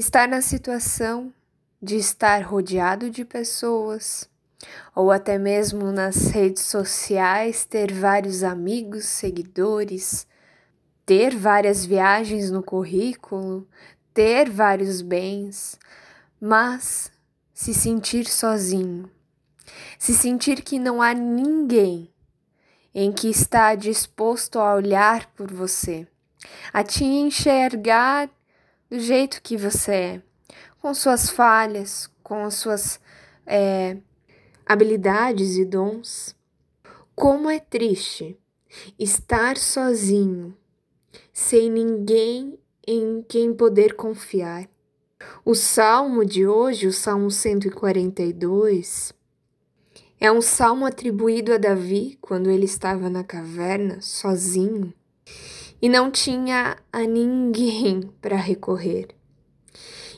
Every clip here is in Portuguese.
estar na situação de estar rodeado de pessoas, ou até mesmo nas redes sociais ter vários amigos, seguidores, ter várias viagens no currículo, ter vários bens, mas se sentir sozinho, se sentir que não há ninguém em que está disposto a olhar por você, a te enxergar do jeito que você é, com suas falhas, com as suas é, habilidades e dons. Como é triste estar sozinho, sem ninguém em quem poder confiar. O salmo de hoje, o Salmo 142, é um salmo atribuído a Davi quando ele estava na caverna, sozinho, e não tinha a ninguém para recorrer.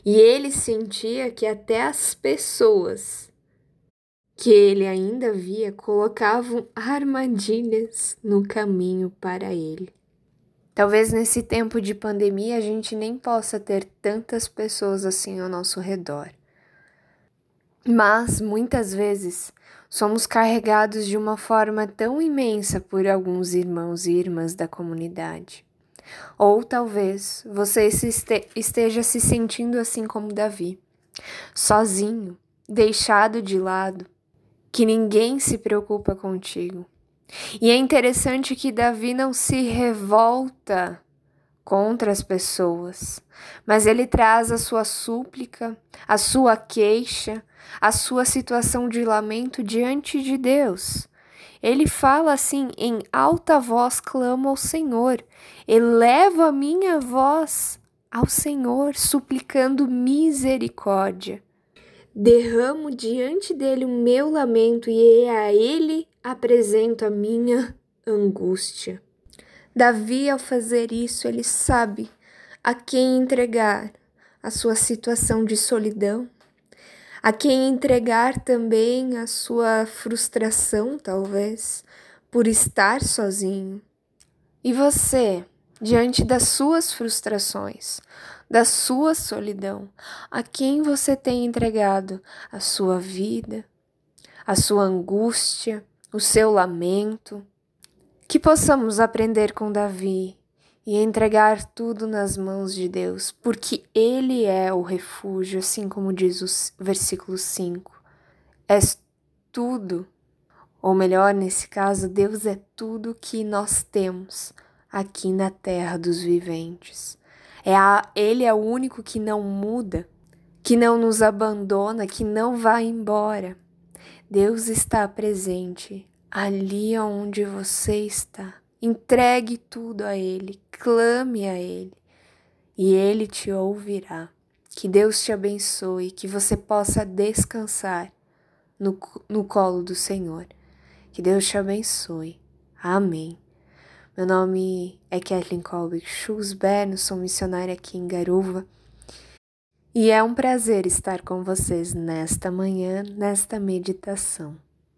E ele sentia que até as pessoas que ele ainda via colocavam armadilhas no caminho para ele. Talvez nesse tempo de pandemia a gente nem possa ter tantas pessoas assim ao nosso redor. Mas muitas vezes somos carregados de uma forma tão imensa por alguns irmãos e irmãs da comunidade. Ou talvez você esteja se sentindo assim como Davi, sozinho, deixado de lado, que ninguém se preocupa contigo. E é interessante que Davi não se revolta contra as pessoas, mas ele traz a sua súplica, a sua queixa, a sua situação de lamento diante de Deus. Ele fala assim: em alta voz clamo ao Senhor, elevo a minha voz ao Senhor, suplicando misericórdia. Derramo diante dele o meu lamento e a ele apresento a minha angústia. Davi, ao fazer isso, ele sabe a quem entregar a sua situação de solidão, a quem entregar também a sua frustração, talvez, por estar sozinho. E você, diante das suas frustrações, da sua solidão, a quem você tem entregado a sua vida, a sua angústia, o seu lamento? Que possamos aprender com Davi e entregar tudo nas mãos de Deus, porque Ele é o refúgio, assim como diz o versículo 5. És tudo, ou melhor, nesse caso, Deus é tudo que nós temos aqui na terra dos viventes. É a, ele é o único que não muda, que não nos abandona, que não vai embora. Deus está presente ali onde você está. Entregue tudo a Ele, clame a Ele e Ele te ouvirá. Que Deus te abençoe, que você possa descansar no, no colo do Senhor. Que Deus te abençoe. Amém. Meu nome é Kathleen Colbeck Schulzberno, sou missionária aqui em Garuva. E é um prazer estar com vocês nesta manhã, nesta meditação.